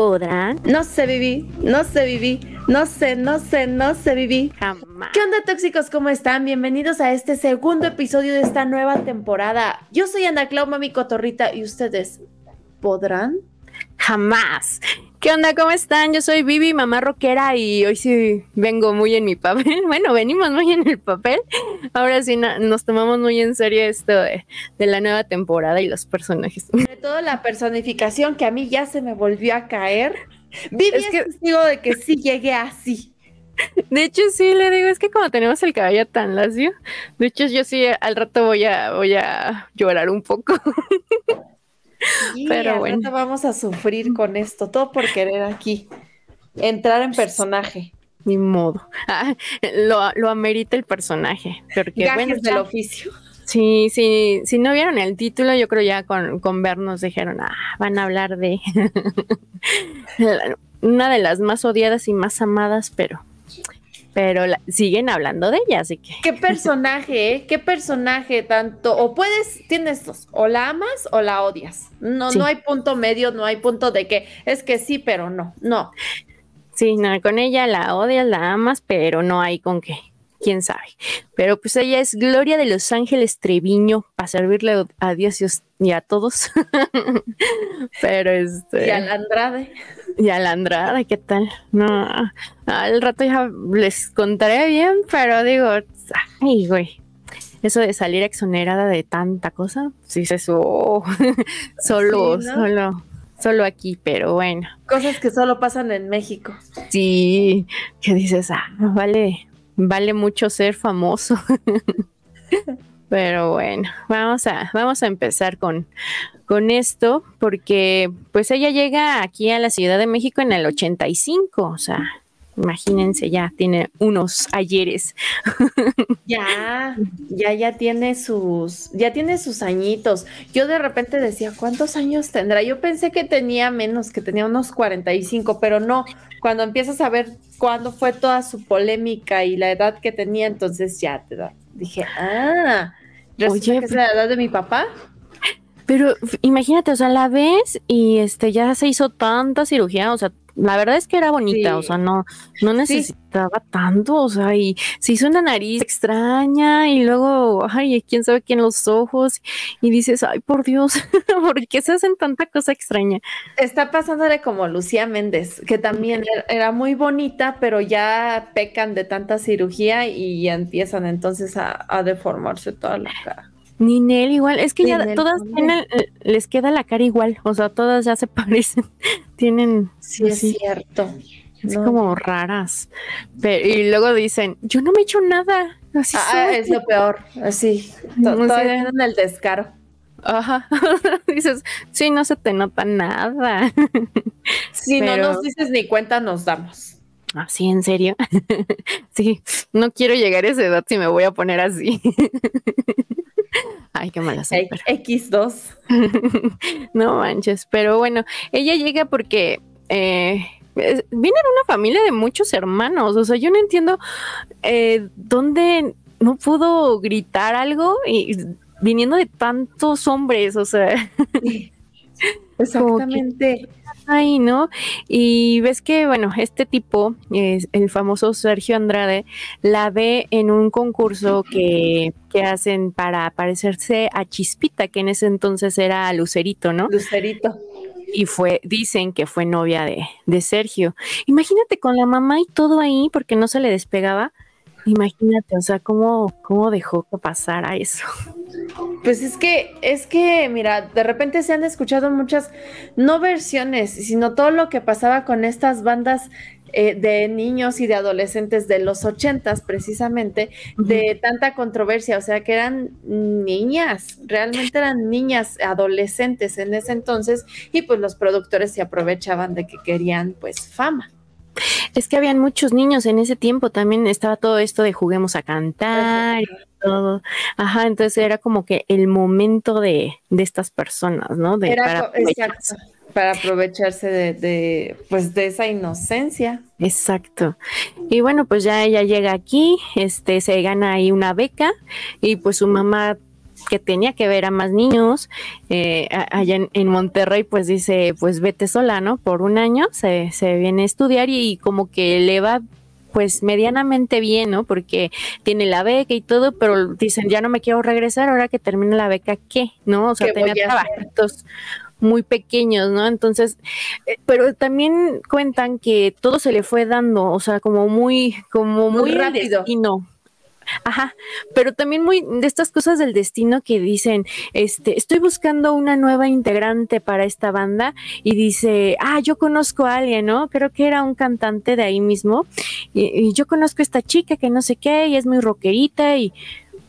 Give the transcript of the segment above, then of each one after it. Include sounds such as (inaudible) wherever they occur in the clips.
podrán. No sé, viví, no sé, viví, no sé, no sé, no sé, viví. Jamás. ¿Qué onda, tóxicos? ¿Cómo están? Bienvenidos a este segundo episodio de esta nueva temporada. Yo soy Ana Clau, mami cotorrita, y ustedes podrán. Jamás. ¿Qué onda? ¿Cómo están? Yo soy Vivi, mamá rockera, y hoy sí vengo muy en mi papel. (laughs) Bueno, venimos muy en el papel. Ahora sí no- nos tomamos muy en serio esto de, de la nueva temporada y los personajes. (laughs) Sobre todo la personificación que a mí ya se me volvió a caer. Vivi Es es, que- testigo de que sí llegué así. De hecho, sí, le digo, es que como tenemos el cabello tan lacio, de hecho, yo sí al rato voy a, voy a llorar un poco. (laughs) Y Pero bueno. vamos a sufrir con esto, todo por querer aquí entrar en personaje. Ni modo. Ah, lo, lo amerita el personaje. Porque, Gajes bueno, del oficio. Sí, sí, si no vieron el título, yo creo ya con, con vernos dijeron, ah, van a hablar de (laughs) una de las más odiadas y más amadas, pero, pero la- siguen hablando de ella, así que ¿Qué personaje, eh? ¿Qué personaje tanto? O puedes, tienes dos, o la amas o la odias. No, Sí. no hay punto medio, no hay punto de que es que sí, pero no. No. sí, no, con ella la odias, la amas, pero no hay con qué, quién sabe. Pero pues ella es Gloria de Los Ángeles Treviño, para servirle a Dios y a todos. (laughs) pero este... Y a la Andrade. Y a la Andrade, ¿qué tal? No, al rato ya les contaré bien, pero digo, ay, güey, eso de salir exonerada de tanta cosa, sí se eso, (laughs) solo, Sí, ¿no? solo, solo aquí, pero bueno, Cosas que solo pasan en México. sí, que dices, ah, vale, vale mucho ser famoso. (laughs) Pero bueno, vamos a, vamos a empezar con, con esto, porque pues ella llega aquí a la Ciudad de México en el 85, o sea, imagínense, ya tiene unos ayeres. (laughs) Ya, ya, ya tiene sus, ya tiene sus añitos. Yo de repente decía, ¿cuántos años tendrá? Yo pensé que tenía menos, que tenía unos 45, pero no. Cuando empiezas a ver cuándo fue toda su polémica y la edad que tenía, entonces ya te da. Dije, ah, Oye, que es la edad de mi papá. Pero imagínate, o sea, la ves y este ya se hizo tanta cirugía, o sea, la verdad es que era bonita, Sí. o sea, no, no necesitaba tanto, o sea, y se hizo una nariz extraña y luego, ay, quién sabe qué en los ojos, y dices, ay, por Dios, (laughs) ¿por qué se hacen tanta cosa extraña? Está pasándole como Lucía Méndez, que también era- muy bonita, pero ya pecan de tanta cirugía y empiezan entonces a, a deformarse toda la cara. Ninel igual, es que ya todas tienen, eh, les queda la cara igual, o sea, todas ya se (laughs) parecen, tienen, Sí, es cierto. es No. como raras, pero, y luego dicen, yo no me he hecho nada, así Ah, soy". es lo peor, así. (laughs) No tienen el descaro. Ajá. (laughs) Dices, sí, no se te nota nada. Si Pero- no nos dices ni cuenta, nos damos. Así, en serio. sí, no quiero llegar a esa edad si me voy a poner así. (laughs) Ay, qué mala soy, pero- X2. (laughs) No manches, pero bueno, ella llega porque eh, viene de una familia de muchos hermanos. O sea, yo no entiendo eh, dónde no pudo gritar algo y viniendo de tantos hombres. O sea, (laughs) Exactamente. Ay, ¿no? Y ves que, bueno, este tipo, es el famoso Sergio Andrade, la ve en un concurso que, que hacen para parecerse a Chispita, que en ese entonces era Lucerito, ¿no? Lucerito. Y fue, dicen que fue novia de, de Sergio. Imagínate con la mamá y todo ahí, porque no se le despegaba. Imagínate, o sea, cómo, cómo dejó que pasara eso. Pues es que, es que, mira, de repente se han escuchado muchas, no versiones, sino todo lo que pasaba con estas bandas eh, de niños y de adolescentes de los ochentas, precisamente, de tanta controversia, o sea, que eran niñas, realmente eran niñas, adolescentes en ese entonces, y pues los productores se aprovechaban de que querían, pues, fama. Es que habían muchos niños en ese tiempo, también estaba todo esto de juguemos a cantar todo. Ajá, entonces era como que el momento de, de estas personas, ¿no? De, Era para aprovecharse. exacto, para aprovecharse de, de, pues, de esa inocencia. Exacto. Y bueno, pues ya ella llega aquí, este, se gana ahí una beca y pues su mamá que tenía que ver a más niños. Eh, allá en, Monterrey, pues dice, pues vete sola, ¿no? Por un año se, se viene a estudiar y, como que le va pues medianamente bien, ¿no? Porque tiene la beca y todo, pero dicen, ya no me quiero regresar, ahora que termine la beca, ¿qué? ¿No? O sea, tenía trabajitos muy pequeños, ¿no? Entonces, eh, pero también cuentan que todo se le fue dando, o sea, como muy, como muy, muy rápido. no Ajá, pero también muy de estas cosas del destino que dicen, este, estoy buscando una nueva integrante para esta banda y dice, ah, yo conozco a alguien, ¿no? Creo que era un cantante de ahí mismo y, y yo conozco a esta chica que no sé qué y es muy rockerita y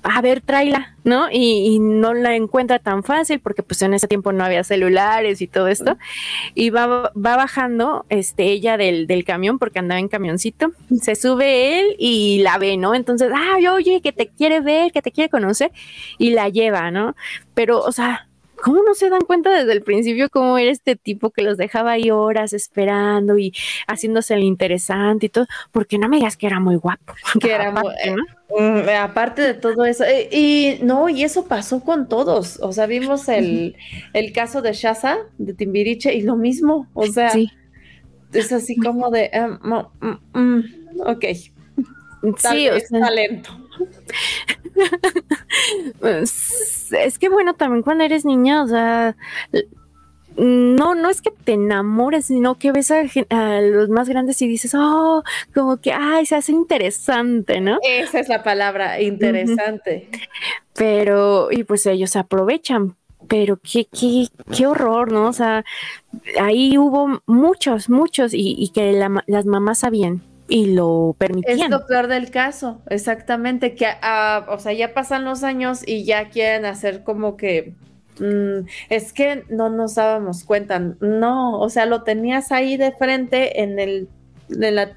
a ver, tráela, ¿no? Y, no la encuentra tan fácil porque pues en ese tiempo no había celulares y todo esto. Y va, va bajando este, ella del, del, camión porque andaba en camioncito. Se sube él y la ve, ¿no? Entonces, ay, oye, que te quiere ver, que te quiere conocer y la lleva, ¿no? Pero, o sea, ¿cómo no se dan cuenta desde el principio cómo era este tipo que los dejaba ahí horas esperando y haciéndose el interesante y todo? Porque no me digas que era muy guapo. (laughs) Que era muy, mm, aparte de todo eso, eh, y no, y eso pasó con todos. O sea, vimos el, caso de Shaza, de Timbiriche, y lo mismo. O sea, es así como de, em, mm, mm, ok. sí, o sea, talento. Pues, es que bueno, también cuando eres niña, o sea, no, no es que te enamores, sino que ves a, los más grandes y dices, oh, como que, ay, se hace interesante, ¿no? Esa es la palabra, interesante. Pero, y pues ellos aprovechan, pero qué, qué, qué horror, ¿no? O sea, ahí hubo muchos, muchos, y, que las mamás sabían y lo permitían. Es lo peor del caso, exactamente, que, ah, o sea, ya pasan los años y ya quieren hacer como que, mm, es que no nos dábamos cuenta, no, o sea, lo tenías ahí de frente en el,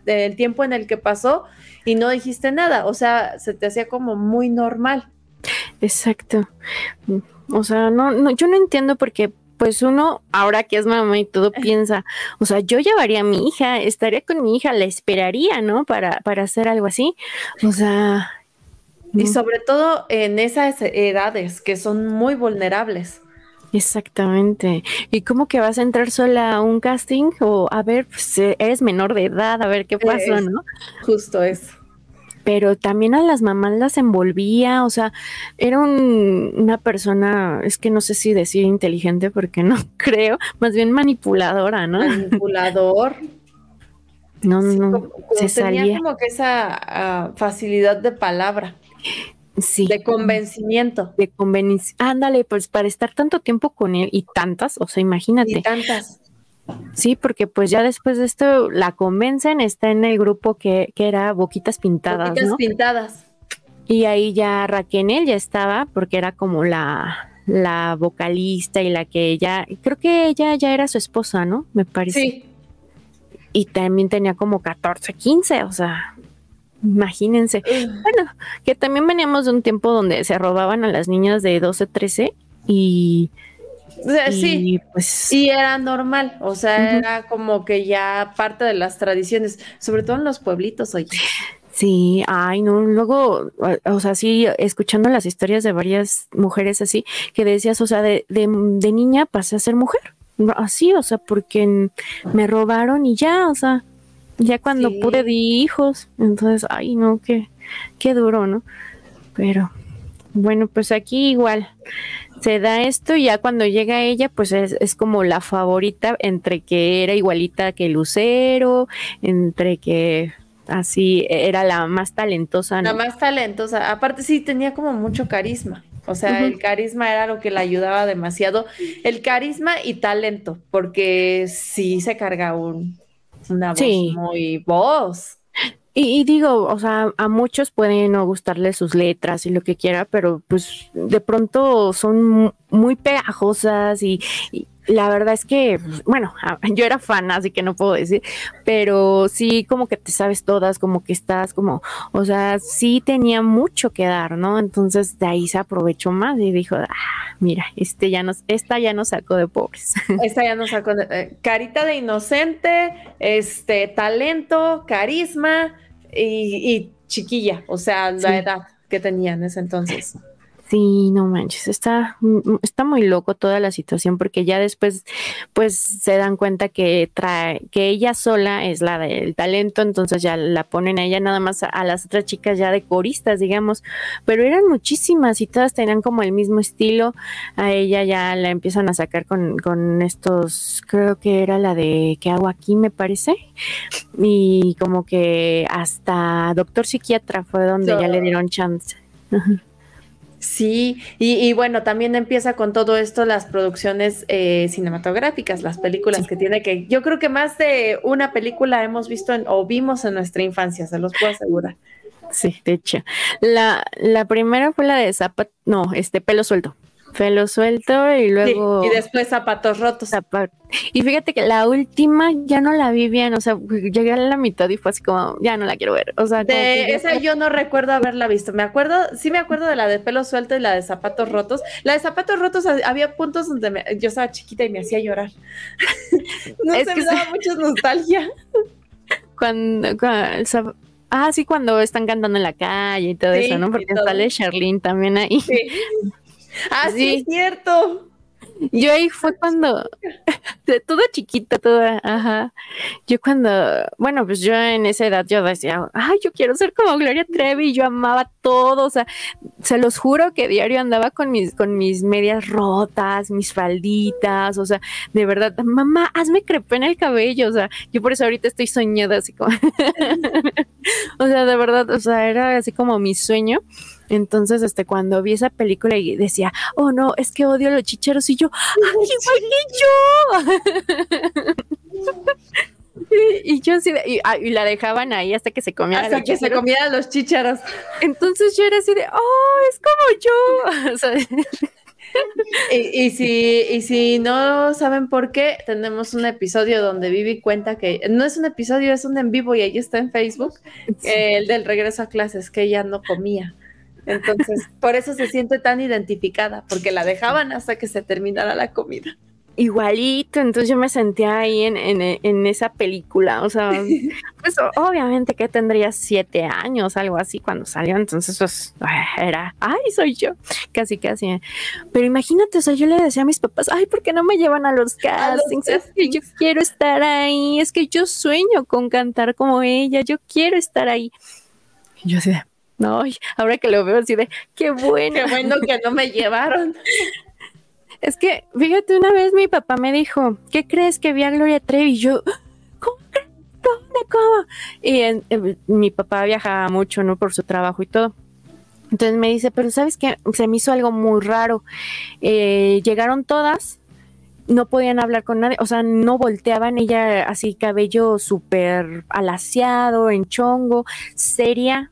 el tiempo en el que pasó y no dijiste nada, o sea, se te hacía como muy normal. Exacto. O sea, no, no, yo no entiendo por qué pues uno, ahora que es mamá y todo, piensa, o sea, yo llevaría a mi hija, estaría con mi hija, la esperaría, ¿no? Para, para hacer algo así. O sea. Y sobre todo en esas edades que son muy vulnerables. Exactamente. ¿Y cómo que vas a entrar sola a un casting? O a ver, pues, eres menor de edad, a ver qué pasó, ¿no? Justo eso pero también a las mamás las envolvía, o sea, era una persona, es que no sé si decir inteligente porque no (laughs) creo, más bien manipuladora, ¿no? Manipulador. No, no, se tenía como que esa ah, facilidad de palabra. Sí. De convencimiento. De convencimiento. Ándale, pues para estar tanto tiempo con él y tantas, o sea, imagínate. Y tantas. Sí, porque pues ya después de esto la convencen, está en el grupo que, que era Boquitas Pintadas. Boquitas Pintadas. Y ahí ya Raquel ya estaba, porque era como la, la vocalista y la que ella, creo que ella ya era su esposa, ¿no? Me parece. Sí. Y también tenía como 14, 15, o sea, imagínense. Bueno, que también veníamos de un tiempo donde se robaban a las niñas de 12, 13 y sí, pues, y era normal, o sea, era como que ya parte de las tradiciones, sobre todo en los pueblitos, oye. Sí, ay, no, luego, o sea, sí, escuchando las historias de varias mujeres así, que decías, o sea, de, de, niña pasé a ser mujer, así, o sea, porque me robaron y ya, o sea, ya cuando pude di hijos, entonces, ay, no, qué, qué duro, ¿no? Pero, bueno, pues aquí igual, se da esto y ya cuando llega ella, pues es, como la favorita entre que era igualita que Lucero, entre que así era la más talentosa. La más talentosa. Aparte sí tenía como mucho carisma. O sea, el carisma era lo que le ayudaba demasiado. El carisma y talento, porque sí se carga un, una voz muy voz. Y, digo, o sea, a muchos pueden no gustarles sus letras y lo que quiera, pero pues de pronto son muy pegajosas y, la verdad es que, bueno, (laughs) yo era fan, así que no puedo decir, pero sí como que te sabes todas, como que estás como, o sea, sí tenía mucho que dar, ¿no? Entonces de ahí se aprovechó más y dijo, ah, mira, este ya nos, esta ya nos sacó de pobres. (laughs) Esta ya nos sacó de, eh, carita de inocente, este, talento, carisma y, chiquilla, o sea, la edad que tenía en ese entonces. Sí, no manches, está, mm, está muy loco toda la situación porque ya después pues se dan cuenta que trae, que ella sola es la del talento, entonces ya la ponen a ella nada más a, las otras chicas ya de coristas, digamos, pero eran muchísimas y todas tenían como el mismo estilo, a ella ya la empiezan a sacar con, con estos, creo que era la de ¿qué hago aquí? me parece, y como que hasta Doctor Psiquiatra fue donde ya le dieron chance. Sí, y, bueno, también empieza con todo esto las producciones eh, cinematográficas, las películas que tiene que, yo creo que más de una película hemos visto o vimos en nuestra infancia, se los puedo asegurar. Sí, de hecho. La, la primera fue la de Zapat, no, este pelo suelto. Pelo suelto y luego. y después zapatos rotos. Y fíjate que la última ya no la vi bien, o sea, llegué a la mitad y fue así como, ya no la quiero ver. O sea, de esa yo no recuerdo haberla visto. Me acuerdo, sí me acuerdo de la de pelo suelto y la de zapatos rotos. La de zapatos rotos había puntos donde yo estaba chiquita y me hacía llorar. (laughs) no es que me daba mucha nostalgia. Cuando, Ah, sí, cuando están cantando en la calle y todo eso, ¿no? Porque sale Charlene también ahí. Sí. (laughs) Ah, sí, es cierto. Yo ahí fue cuando, (laughs) toda chiquita, toda, ajá. Yo cuando, bueno, pues yo en esa edad yo decía, ay, yo quiero ser como Gloria Trevi, yo amaba todo, o sea, se los juro que diario andaba con mis, con mis medias rotas, mis falditas, o sea, de verdad, mamá, hazme crepe en el cabello, o sea, yo por eso ahorita estoy soñada así como, (laughs) o sea, de verdad, o sea, era así como mi sueño. Entonces, este, cuando vi esa película y decía, oh no, es que odio a los chicheros, y yo, ¡ay, igual que yo! (laughs) y, yo así, de, ah, y, la dejaban ahí hasta que se comían hasta que se comían los chicharos. Entonces yo era así de, oh, es como yo. (laughs) y, si, y si no saben por qué, tenemos un episodio donde Vivi cuenta que no es un episodio, es un en vivo y ahí está en Facebook, el del regreso a clases, que ella no comía. Entonces, por eso se siente tan identificada, porque la dejaban hasta que se terminara la comida. Igualito, entonces yo me sentía ahí en, en, esa película, o sea, (laughs) pues obviamente que tendría siete años, algo así cuando salió, entonces pues era, ay, soy yo, casi, casi. Pero imagínate, o sea, yo le decía a mis papás, ay, ¿por qué no me llevan a los castings? Es que yo quiero estar ahí, es que yo sueño con cantar como ella, yo quiero estar ahí. Y yo decía, no, ahora que lo veo así de, qué bueno. Qué bueno que no me llevaron. (laughs) Es que, fíjate, una vez mi papá me dijo, ¿qué crees que vi a Gloria Trevi? Y yo, ¿cómo ¿Dónde? ¿Cómo? Y mi papá viajaba mucho, ¿no? Por su trabajo y todo. Entonces me dice, pero ¿sabes qué? Se me hizo algo muy raro. Eh, llegaron todas, no podían hablar con nadie, o sea, no volteaban, ella así cabello súper alaciado, en chongo, seria,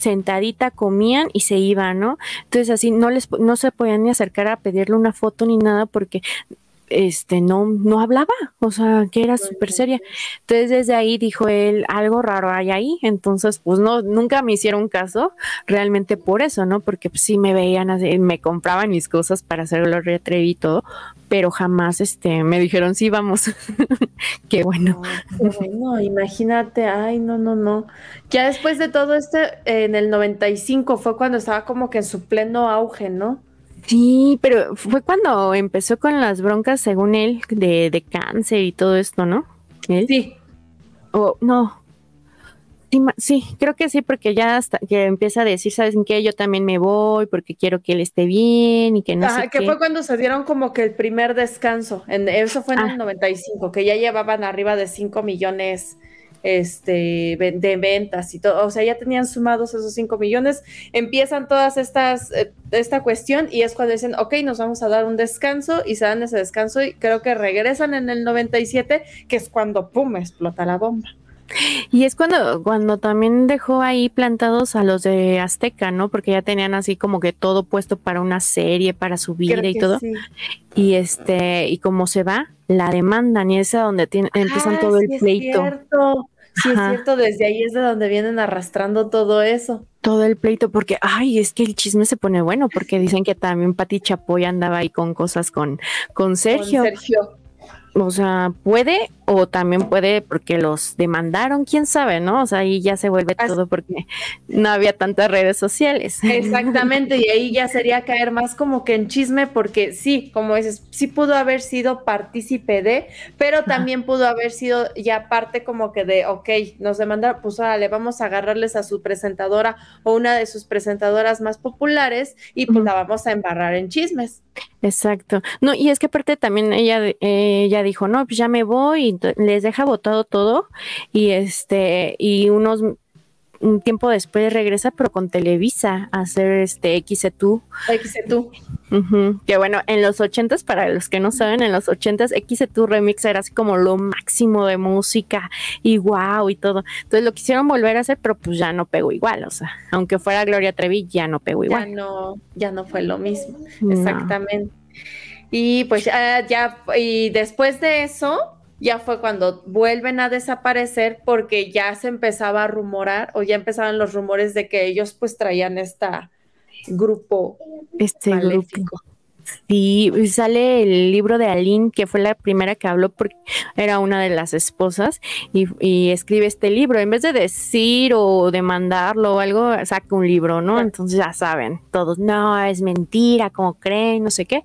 sentadita comían y se iban, ¿no? Entonces así no les no se podían ni acercar a pedirle una foto ni nada porque este no no hablaba, o sea, que era súper seria. Entonces desde ahí dijo él, algo raro hay ahí, entonces pues no nunca me hicieron caso realmente por eso, ¿no? Porque pues, sí me veían así, me compraban mis cosas para hacerlo retrevi y todo, pero jamás este me dijeron sí vamos (laughs) qué bueno. No, imagínate ay no no no. Ya después de todo esto en el 95 fue cuando estaba como que en su pleno auge no sí pero fue cuando empezó con las broncas según él de, de cáncer y todo esto no sí. O no. Sí, creo que sí, porque ya hasta que empieza a decir, ¿sabes en qué? Yo también me voy porque quiero que él esté bien y que no Ajá, que fue cuando se dieron como que el primer descanso, en, eso fue en el 95, ah. que ya llevaban arriba de 5 millones este, de ventas y todo, o sea, ya tenían sumados esos 5 millones, empiezan todas estas, eh, esta cuestión y es cuando dicen, ok, nos vamos a dar un descanso y se dan ese descanso y creo que regresan en el 97, que es cuando, ¡pum!, explota la bomba. Y es cuando, cuando también dejó ahí plantados a los de Azteca, ¿no? Porque ya tenían así como que todo puesto para una serie, para su vida y todo. Y este, y como se va, la demandan y es a donde tiene, empiezan todo el pleito. Cierto. Sí, es cierto, desde ahí es de donde vienen arrastrando todo eso. Todo el pleito, porque, ay, es que el chisme se pone bueno, porque dicen que también Pati Chapoy andaba ahí con cosas con, con Sergio. Con Sergio. O sea, puede o también puede porque los demandaron, quién sabe, ¿no? O sea, ahí ya se vuelve todo porque no había tantas redes sociales. Exactamente, y ahí ya sería caer más como que en chisme porque sí, como dices, sí pudo haber sido partícipe de, pero también pudo haber sido ya parte como que de, ok, nos demandaron, pues ahora le vamos a agarrarles a su presentadora o una de sus presentadoras más populares y pues la vamos a embarrar en chismes. Exacto. No, y es que aparte también ella, ella dijo, no, pues ya me voy, y les deja botado todo, y este, y unos un tiempo después regresa, pero con Televisa a hacer este XETU. XETU. Que bueno, en los ochentas, para los que no saben, en los ochentas XETU Remix era así como lo máximo de música y wow y todo. Entonces lo quisieron volver a hacer, pero pues ya no pegó igual, o sea, aunque fuera Gloria Trevi, ya no pegó igual. Ya no, ya no fue lo mismo, exactamente. Y pues ya, ya, y después de eso, ya fue cuando vuelven a desaparecer porque ya se empezaba a rumorar o ya empezaban los rumores de que ellos pues traían esta grupo este grupo. Sí, sale el libro de Aline, que fue la primera que habló porque era una de las esposas, y, escribe este libro. En vez de decir o demandarlo o algo, saca un libro, ¿no? Entonces ya saben, todos, no, es mentira, como creen, no sé qué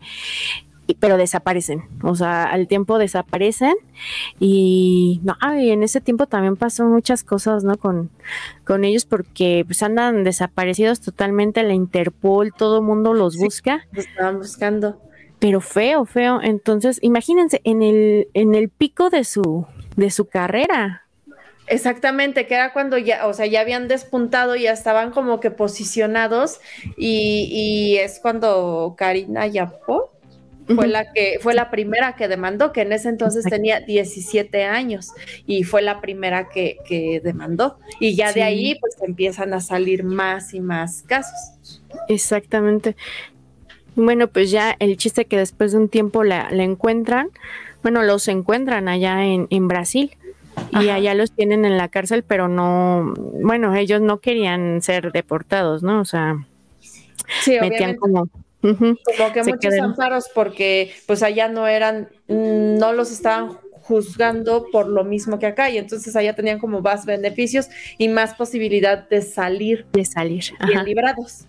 pero desaparecen, o sea, al tiempo desaparecen y no, y en ese tiempo también pasó muchas cosas, ¿no? Con, con ellos porque pues andan desaparecidos totalmente, la Interpol, todo el mundo los busca. Los estaban buscando. Pero feo, feo. Entonces, imagínense, en el, en el pico de su, de su carrera, Exactamente, que era cuando ya, o sea, ya habían despuntado, ya estaban como que posicionados y, y es cuando Karina Yapó fue la que fue la primera que demandó, que en ese entonces tenía 17 años y fue la primera que, que demandó. Y ya de ahí pues empiezan a salir más y más casos. Exactamente. Bueno, pues ya el chiste que después de un tiempo la, encuentran, bueno, los encuentran allá en, en Brasil y allá los tienen en la cárcel, pero no, bueno, ellos no querían ser deportados, ¿no? O sea, metían como como que muchos amparos porque pues allá no eran, mm, no los estaban juzgando por lo mismo que acá y entonces allá tenían como más beneficios y más posibilidad de salir. De salir. Bien librados.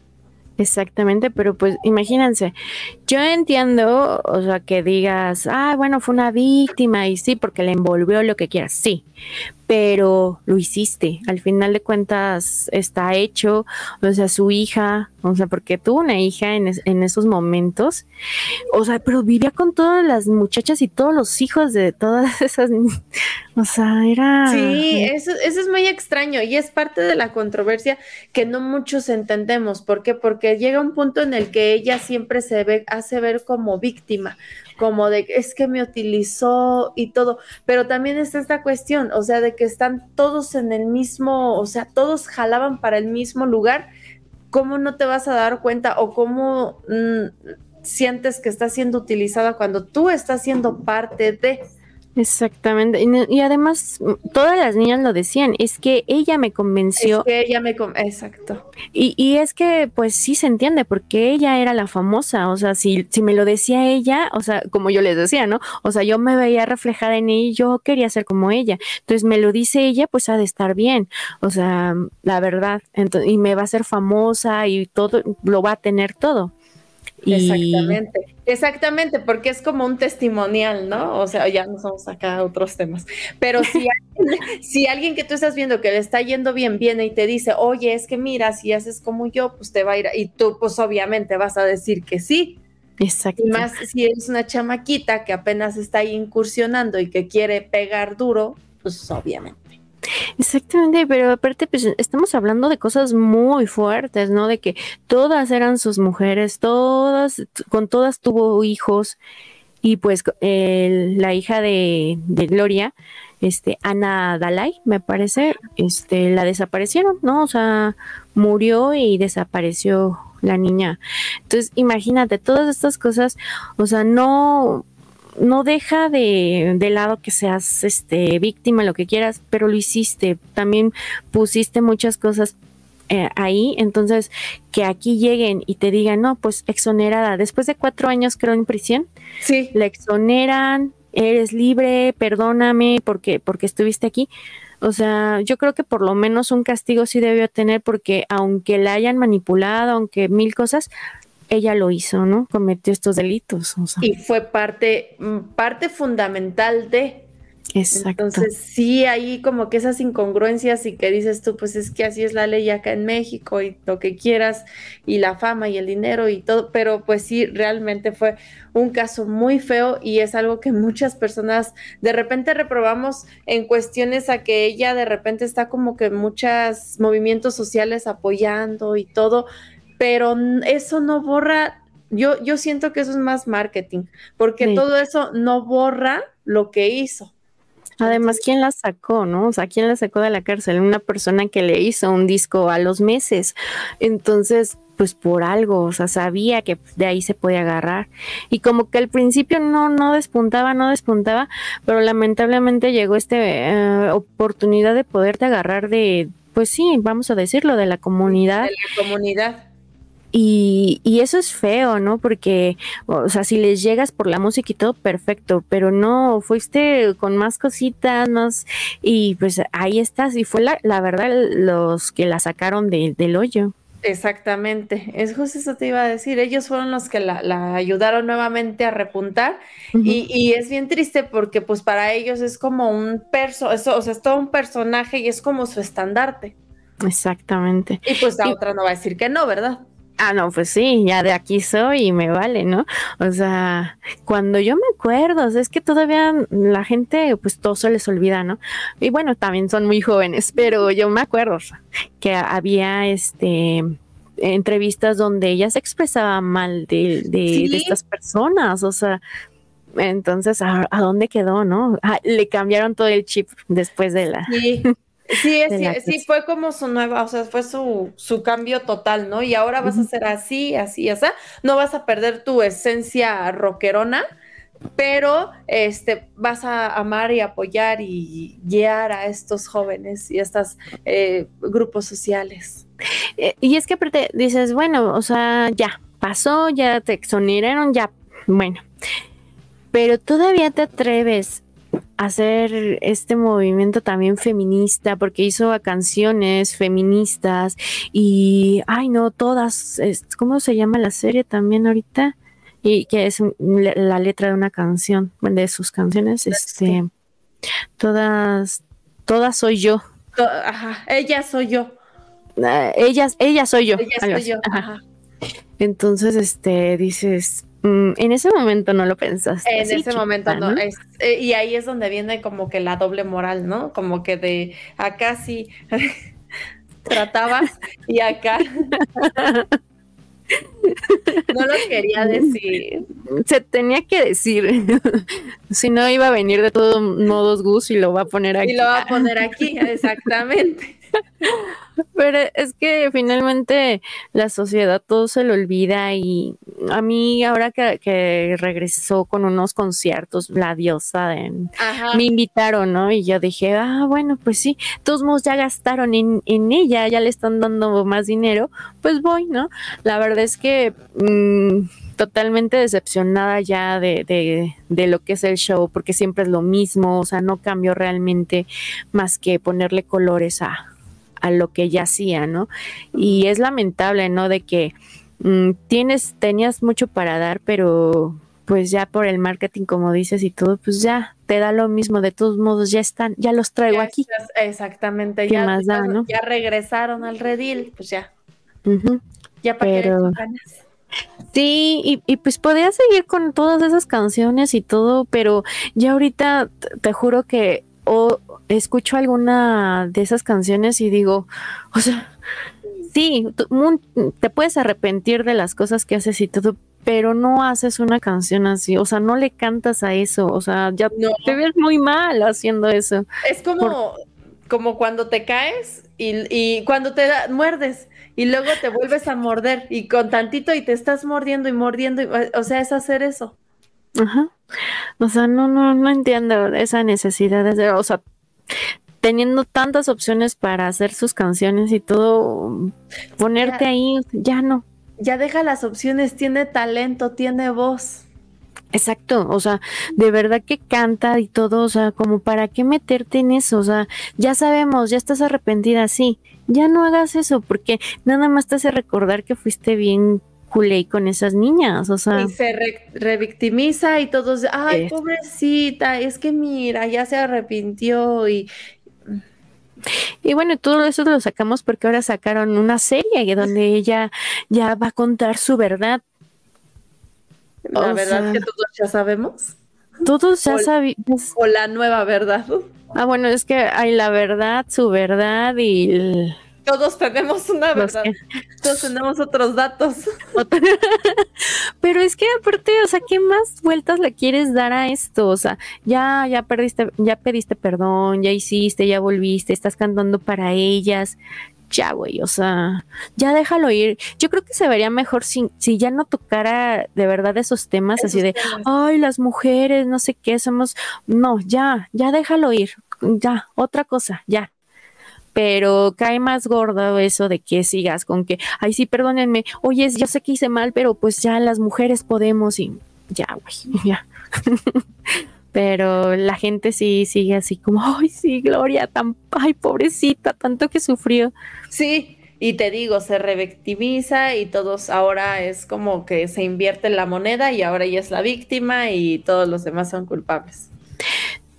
Exactamente, pero pues imagínense, yo entiendo, o sea, que digas, ah, bueno, fue una víctima y sí, porque le envolvió lo que quieras, sí, pero lo hiciste. Al final de cuentas está hecho, o sea, su hija, o sea, porque tuvo una hija en, en esos momentos, o sea, pero vivía con todas las muchachas y todos los hijos de todas (laughs) esas, o sea, era... Sí, eso, eso es muy extraño y es parte de la controversia que no muchos entendemos. ¿Por qué? Porque llega un punto en el que ella siempre se ve, hace ver como víctima como de es que me utilizó y todo, pero también está esta cuestión, o sea, de que están todos en el mismo, o sea, todos jalaban para el mismo lugar, ¿cómo no te vas a dar cuenta o cómo mm, sientes que está siendo utilizada cuando tú estás siendo parte de... Exactamente. Y, además, todas las niñas lo decían, es que ella me convenció. Es que ella me Exacto. Y, y, es que, pues sí se entiende, porque ella era la famosa. O sea, si, si me lo decía ella, o sea, como yo les decía, ¿no? O sea, yo me veía reflejada en ella y yo quería ser como ella. Entonces, me lo dice ella, pues ha de estar bien. O sea, la verdad. Entonces, y me va a ser famosa y todo, lo va a tener todo. Exactamente, exactamente, porque es como un testimonial, ¿no? O sea, ya nos vamos acá a otros temas. Pero si (laughs) alguien, si alguien que tú estás viendo que le está yendo bien, viene y te dice, oye, es que mira, si haces como yo, pues te va a ir, y tú pues obviamente vas a decir que sí. Exacto. Y más si eres una chamaquita que apenas está ahí incursionando y que quiere pegar duro, pues obviamente. Exactamente, pero aparte, pues estamos hablando de cosas muy fuertes, ¿no? De que todas eran sus mujeres, todas, con todas tuvo hijos, y pues la hija de, de, Gloria, este, Ana Dalai, me parece, este, la desaparecieron, ¿no? O sea, murió y desapareció la niña. Entonces, imagínate, todas estas cosas, o sea, no, no deja de, de, lado que seas este víctima, lo que quieras, pero lo hiciste. También pusiste muchas cosas eh, ahí, entonces que aquí lleguen y te digan, no, pues exonerada, después de cuatro años creo en prisión, sí. la exoneran eres libre, perdóname porque, porque estuviste aquí. O sea, yo creo que por lo menos un castigo sí debió tener porque aunque la hayan manipulado, aunque mil cosas, ella lo hizo, ¿no? Cometió estos delitos. Y fue parte, mm, parte fundamental de. Exacto. Entonces, sí, hay como que esas incongruencias y que dices tú, pues es que así es la ley acá en México y lo que quieras, y la fama y el dinero y todo, pero pues sí, realmente fue un caso muy feo y es algo que muchas personas de repente reprobamos en cuestiones a que ella de repente está como que muchos movimientos sociales apoyando y todo, pero eso no borra, yo, yo siento que eso es más marketing, porque todo eso no borra lo que hizo. Además, ¿quién la sacó, no? O sea, ¿quién la sacó de la cárcel? Una persona que le hizo un disco a los meses. Entonces, pues por algo, o sea, sabía que de ahí se podía agarrar. Y como que al principio no, no despuntaba, no despuntaba, pero lamentablemente llegó esta eh, oportunidad de poderte agarrar de, pues sí, vamos a decirlo, de la comunidad. De la comunidad. Y, y, eso es feo, ¿no? Porque, o sea, si les llegas por la música y todo, perfecto, pero no, fuiste con más cositas, más, y pues ahí estás, y fue la, la verdad los que la sacaron del hoyo. Exactamente, es justo eso te iba a decir, ellos fueron los que la, ayudaron nuevamente a repuntar y, y, es bien triste porque pues para ellos es como un perso, eso, o sea, es todo un personaje y es como su estandarte. Exactamente. Y pues la otra no va a decir que no, ¿verdad? Ah, no, pues sí, ya de aquí soy y me vale, ¿no? O sea, cuando yo me acuerdo, es que todavía la gente, pues todo se les olvida, ¿no? Y bueno, también son muy jóvenes, pero yo me acuerdo que había este entrevistas donde ella se expresaba mal de, de, estas personas, o sea, entonces, ¿a, dónde quedó, no? Ah, le cambiaron todo el chip después de la... Sí. (laughs) Sí, sí, fue como su nueva, o sea, fue su, su cambio total, ¿no? Y ahora vas a ser así, así, así. No vas a perder tu esencia rockerona, pero este, vas a amar y apoyar y guiar a estos jóvenes y a estos eh, grupos sociales. Eh, y es que aparte dices, bueno, o sea, ya pasó, ya te exoneraron, ya, bueno, pero todavía te atreves hacer este movimiento también feminista, porque hizo canciones feministas y, ay no, todas, ¿cómo se llama la serie también ahorita? Y que es la letra de una canción, de sus canciones, este, todas, todas soy yo. Ajá, ella soy yo. Uh, ellas, ella soy yo. Ella soy yo. Entonces, este, dices, Mm, en ese momento no lo pensaste. En ese momento no. Es, eh, y ahí es donde viene como que la doble moral, ¿no? Como que de acá sí (laughs) tratabas y acá. no lo quería (laughs) decir. Se tenía que decir. (laughs) si no, iba a venir de todos modos Gus y lo va a poner aquí. Y lo va a poner aquí, exactamente. Pero es que finalmente la sociedad todo se lo olvida y a mí ahora que, regresó con unos conciertos, la diosa, de, me invitaron, ¿no? Y yo dije, ah, bueno, pues sí, todos modos ya gastaron en, ella, ya le están dando más dinero, pues voy, ¿no? La verdad es que... Mm, totalmente decepcionada ya de, de, de, lo que es el show, porque siempre es lo mismo, o sea, no cambió realmente más que ponerle colores a, a lo que ya hacía, ¿no? Y es lamentable, ¿no? De que mm, tienes, tenías mucho para dar, pero pues ya por el marketing, como dices y todo, pues ya te da lo mismo. De todos modos, ya están, ya los traigo aquí. exactamente, ya, más da, ¿no? ya regresaron al redil, pues ya. Ya para pero... Sí, y, y, pues podía seguir con todas esas canciones y todo, pero ya ahorita te juro que o escucho alguna de esas canciones y digo, o sea, sí, te puedes arrepentir de las cosas que haces y todo, pero no haces una canción así, o sea, no le cantas a eso, o sea, ya te ves muy mal haciendo eso. Es como, como cuando te caes y, y cuando te muerdes y luego te vuelves a morder y con tantito y te estás mordiendo y mordiendo, o sea, es hacer eso. Ajá. O sea, no, no, no entiendo esa necesidad de, o sea, teniendo tantas opciones para hacer sus canciones y todo, ponerte ahí, ya no. Ya deja las opciones, tiene talento, tiene voz. Exacto, o sea, de verdad que canta y todo, o sea, como para qué meterte en eso, o sea, ya sabemos, ya estás arrepentida, sí, ya no hagas eso, porque nada más te hace recordar que fuiste bien culé con esas niñas, o sea. Y se revictimiza y todos, ay, pobrecita, es que mira, ya se arrepintió y... Y bueno, todo eso lo sacamos porque ahora sacaron una serie donde ella ya va a contar su verdad, la verdad que todos ya sabemos. Todos ya sabemos. O la nueva verdad. Ah, bueno, es que hay la verdad, su verdad y... Todos tenemos una verdad. Todos tenemos otros datos. (laughs) Pero es que aparte, o sea, ¿qué más vueltas le quieres dar a esto? O sea, ya, ya perdiste, ya pediste perdón, ya hiciste, ya volviste, estás cantando para ellas ya, güey, o sea, ya déjalo ir. Yo creo que se vería mejor si, si ya no tocara de verdad esos temas así de, ay, las mujeres, no sé qué, somos, no, ya, ya déjalo ir, ya, otra cosa, ya. Pero cae más gordo eso de que sigas con que, ay, sí, perdónenme, oye, yo sé que hice mal, pero pues ya las mujeres podemos y ya, güey, (laughs) ya. (laughs) pero la gente sí sigue así como, ay, sí, Gloria, tan, ay, pobrecita, tanto que sufrió. Sí, y te digo, se revictimiza y todos ahora es como que se invierte la moneda y ahora ella es la víctima y todos los demás son culpables.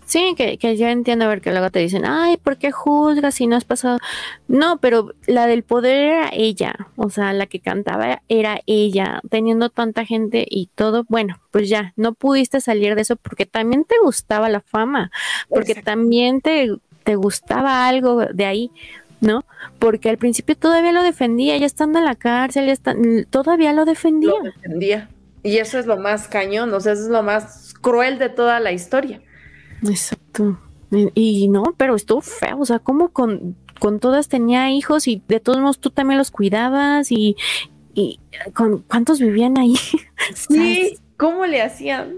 Sí, que, que yo entiendo a ver que luego te dicen, ay, ¿por qué juzgas si no has pasado? No, pero la del poder era ella, o sea, la que cantaba era ella, teniendo tanta gente y todo, bueno, pues ya, no pudiste salir de eso porque también te gustaba la fama, porque también te, te gustaba algo de ahí. ¿no? Porque al principio todavía lo defendía, ya estando en la cárcel, ya está, todavía lo defendía. Lo defendía. Y eso es lo más cañón, o sea, eso es lo más cruel de toda la historia. Exacto. Y, no, pero estuvo feo, o sea, como con, con todas tenía hijos y de todos modos tú también los cuidabas y, y con cuántos vivían ahí. (laughs) Sí, ¿cómo le hacían?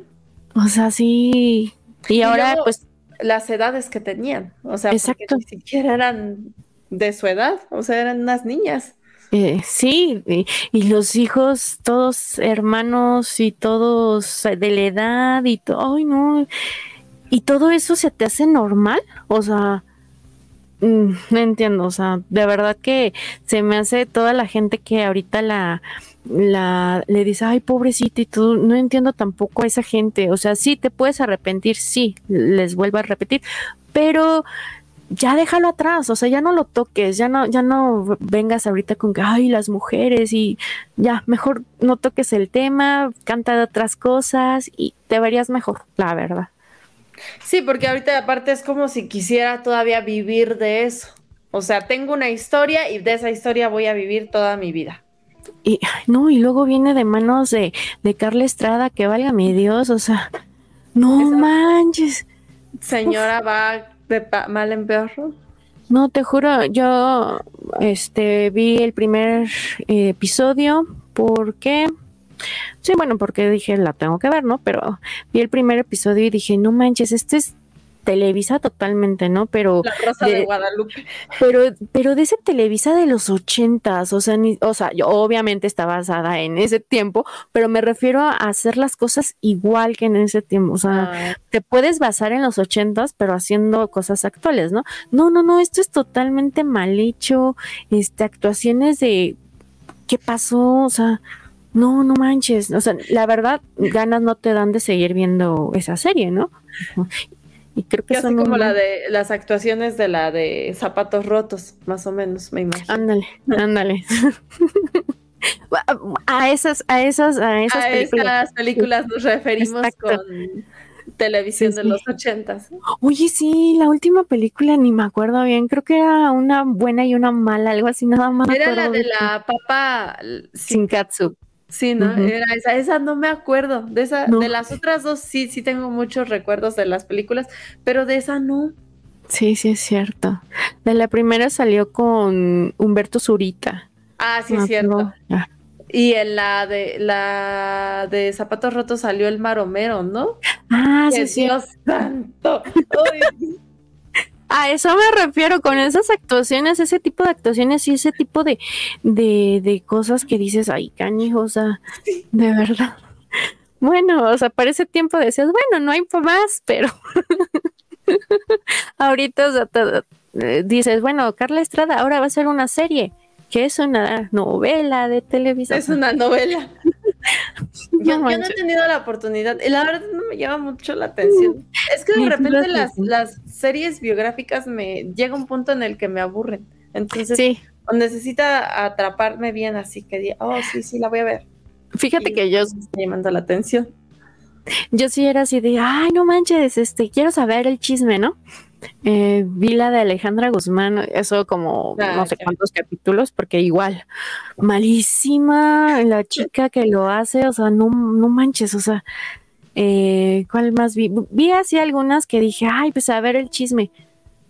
O sea, sí. Y, ahora, pues. Las edades que tenían. O sea, Exacto. ni siquiera eran de su edad, o sea, eran unas niñas. Eh, sí, y, y, los hijos, todos hermanos y todos de la edad y todo. Ay, no. ¿Y todo eso se te hace normal? O sea, mm, no entiendo, o sea, de verdad que se me hace toda la gente que ahorita la, la le dice, ay, pobrecita y todo, no entiendo tampoco a esa gente, o sea, sí te puedes arrepentir, sí, les vuelvo a repetir, pero ya déjalo atrás, o sea, ya no lo toques, ya no, ya no vengas ahorita con que, ay, las mujeres y ya, mejor no toques el tema, canta de otras cosas y te verías mejor, la verdad. Sí, porque ahorita aparte es como si quisiera todavía vivir de eso. O sea, tengo una historia y de esa historia voy a vivir toda mi vida. Y no, y luego viene de manos de, de Carla Estrada, que valga mi Dios, o sea, no manches. Señora va de mal en peor. No, te juro, yo este vi el primer eh, episodio porque Sí, bueno, porque dije, la tengo que ver, ¿no? Pero vi el primer episodio y dije, no manches, este es Televisa totalmente, ¿no? Pero la Rosa de, Guadalupe. Pero, pero de ese Televisa de los ochentas, o sea, o sea, yo obviamente está basada en ese tiempo, pero me refiero a hacer las cosas igual que en ese tiempo. O sea, ah. te puedes basar en los ochentas, pero haciendo cosas actuales, ¿no? No, no, no, esto es totalmente mal hecho. Este, actuaciones de qué pasó, o sea, no, no manches. O sea, la verdad, ganas no te dan de seguir viendo esa serie, ¿no? Y creo que son como la de las actuaciones de la de zapatos rotos, más o menos, me imagino. Ándale, ándale. (laughs) a esas, a esas, a esas películas. películas nos referimos con televisión de los ochentas. Oye, sí, la última película ni me acuerdo bien, creo que era una buena y una mala, algo así, nada más. Era la de la papa sin katsu. Sí, ¿no? Era esa, esa no me acuerdo. De esa, de las otras dos sí, sí tengo muchos recuerdos de las películas, pero de esa no. Sí, sí es cierto. De la primera salió con Humberto Zurita. Ah, sí, es cierto. Y en la de la de Zapatos Rotos salió el Maromero, ¿no? Ah, sí, Dios santo. A eso me refiero con esas actuaciones, ese tipo de actuaciones y ese tipo de, de, de cosas que dices, ay, canijo, de verdad. (laughs) bueno, o sea, para ese tiempo decías, bueno, no hay más, pero (laughs) ahorita o sea, eh, dices, bueno, Carla Estrada ahora va a ser una serie, que es una novela de televisión. Es una novela. Yo, no, he tenido la oportunidad, y la verdad no me llama mucho la atención. Es que de repente las, las series biográficas me llega un punto en el que me aburren. Entonces, sí. necesita atraparme bien, así que diga, oh, sí, sí, la voy a ver. Fíjate que yo. Me está llamando la atención. Yo sí era así de, ay, no manches, este, quiero saber el chisme, ¿no? Eh, vi la de Alejandra Guzmán, eso como ah, no sé cuántos capítulos, porque igual, malísima la chica que lo hace, o sea, no, no manches, o sea, eh, ¿cuál más vi? Vi así algunas que dije, ay, pues a ver el chisme.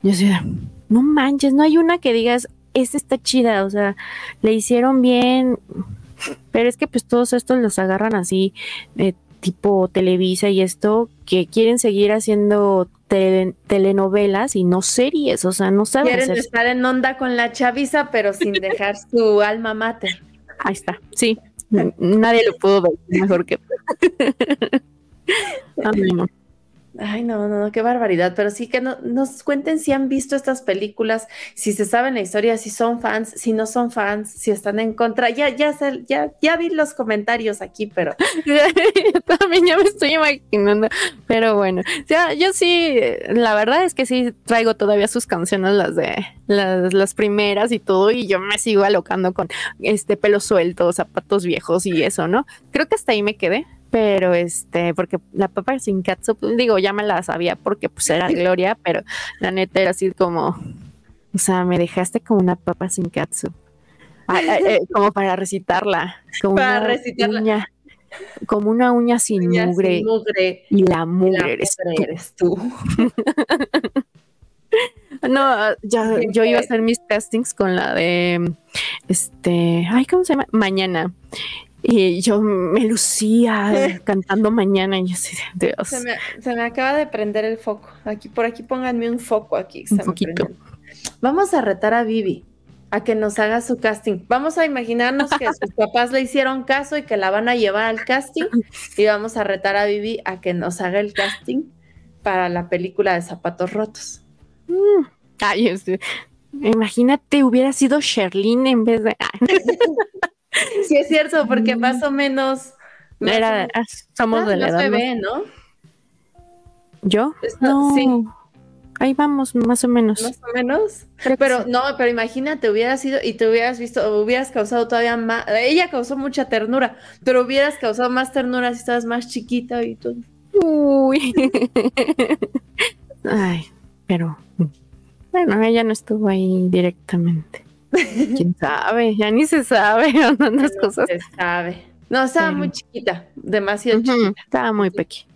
Yo decía, no manches, no hay una que digas, esta está chida, o sea, le hicieron bien, pero es que pues todos estos los agarran así, eh, tipo Televisa y esto, que quieren seguir haciendo telenovelas y no series, o sea, no saben. Quieren estar en onda con la chaviza, pero sin (laughs) dejar su alma mater. Ahí está, sí. Nadie lo pudo ver mejor que. (laughs) Ay, no, no, qué barbaridad. Pero sí que no, nos cuenten si han visto estas películas, si se saben la historia, si son fans, si no son fans, si están en contra. Ya, ya, ya, ya vi los comentarios aquí, pero. (laughs) también ya me estoy imaginando. Pero bueno, ya, yo sí, la verdad es que sí traigo todavía sus canciones, las de las, las primeras y todo, y yo me sigo alocando con este pelo suelto, zapatos viejos y eso, ¿no? Creo que hasta ahí me quedé pero este, porque la papa sin catsup, digo, ya me la sabía porque pues era (laughs) Gloria, pero la neta era así como, o sea, me dejaste como una papa sin catsup, ah, eh, eh, (laughs) como para recitarla, como para una recitarla. Uña, como una uña sin, mugre, y la mugre, eres, tú. (laughs) no, ya, yo iba a hacer mis castings con la de, este, ay, ¿cómo se llama? Mañana. Y yo me lucía (laughs) cantando mañana y yo así, Dios. Se me, acaba de prender el foco. Aquí, por aquí pónganme un foco aquí. Un poquito. Vamos a retar a Vivi a que nos haga su casting. Vamos a imaginarnos que sus (laughs) papás le hicieron caso y que la van a llevar al casting y vamos a retar a Vivi a que nos haga el casting para la película de Zapatos Rotos. Mm. Ay, este, imagínate, hubiera sido Sherlyn en vez de... (laughs) Sí, es cierto, porque más o menos. Era, ah, somos de la edad. ¿no? ¿Yo? no. Sí. Ahí vamos, más o menos. Más o menos. pero no, pero imagínate, hubieras sido y te hubieras visto, hubieras causado todavía más. Ella causó mucha ternura, pero hubieras causado más ternura si estabas más chiquita y todo. Uy. (laughs) Ay, pero. Bueno, ella no estuvo ahí directamente. ¿Quién (laughs) sabe? Ya ni se sabe (laughs) tantas cosas. Se sabe. No, estaba muy chiquita, demasiado chiquita. Estaba muy pequeña.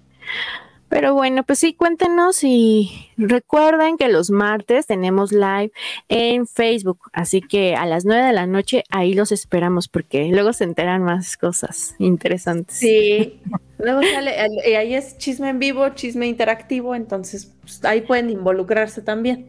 Pero bueno, pues sí, cuéntenos y recuerden que los martes tenemos live en Facebook, así que a las nueve de la noche ahí los esperamos porque luego se enteran más cosas interesantes. Sí, luego sale, ahí es chisme en vivo, chisme interactivo, entonces pues, ahí pueden involucrarse también.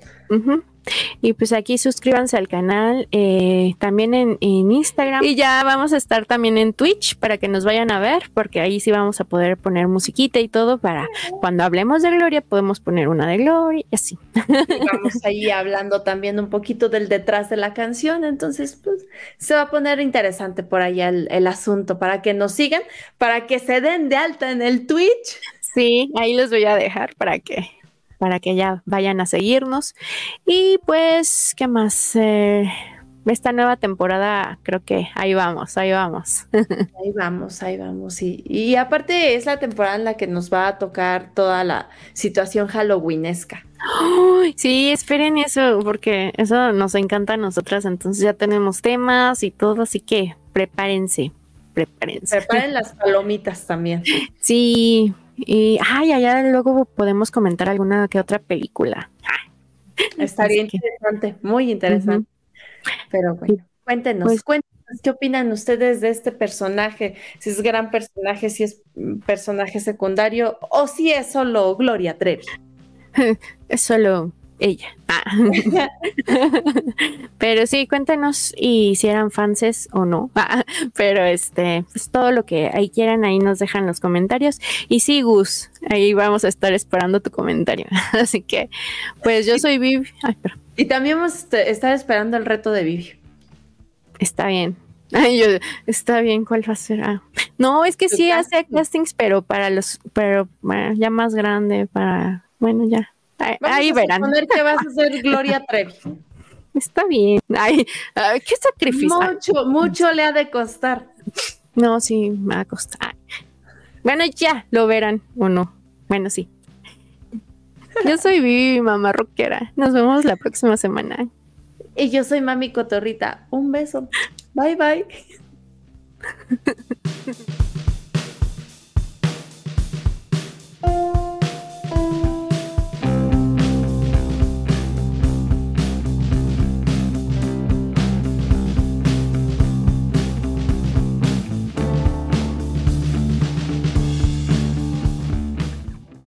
Y pues aquí suscríbanse al canal, eh, también en, Instagram. Y ya vamos a estar también en Twitch para que nos vayan a ver, porque ahí sí vamos a poder poner musiquita y todo para cuando hablemos de Gloria, podemos poner una de Gloria y así. vamos ahí hablando también un poquito del detrás de la canción, entonces pues se va a poner interesante por ahí el, el asunto para que nos sigan, para que se den de alta en el Twitch. Sí, ahí les voy a dejar para que para que ya vayan a seguirnos. Y pues, ¿qué más? Eh, esta nueva temporada, creo que ahí vamos, ahí vamos. (laughs) Ahí vamos, ahí vamos. Y, y aparte es la temporada en la que nos va a tocar toda la situación halloweenesca. Sí, esperen eso, porque eso nos encanta a nosotras. Entonces ya tenemos temas y todo, así que prepárense, prepárense. Preparen las palomitas también. (laughs) Sí, y, ay, allá luego podemos comentar alguna que otra película. (laughs) Estaría interesante, muy interesante. Pero bueno, cuéntenos, pues cuéntenos, ¿qué opinan ustedes de este personaje? Si es gran personaje, si es personaje secundario o si es solo Gloria Trevi. (laughs) es solo ella. Ah. (laughs) pero sí, cuéntenos y si eran fanses o no. Ah, (laughs) pero este, pues todo lo que ahí quieran, ahí nos dejan los comentarios. Y sí, Gus, ahí vamos a estar esperando tu comentario. (laughs) Así que, pues yo soy Viv. y también vamos a estar esperando el reto de Vivi. Está bien. Ay, yo, está bien, ¿cuál va a ser? Ah, no, es que sí hace castings, pero para los, pero ya más grande, para, bueno, ya. Ahí, a verán. Suponer que vas a ser (laughs) Gloria Trevi. Está bien. Ay, qué sacrificio. Mucho, mucho le ha de costar. No, sí, me va a costar. Bueno, ya lo verán o no. Bueno, sí. Yo soy Vivi, mamá rockera. Nos vemos la próxima semana. Y yo soy Mami Cotorrita. Un beso. Bye bye. (laughs)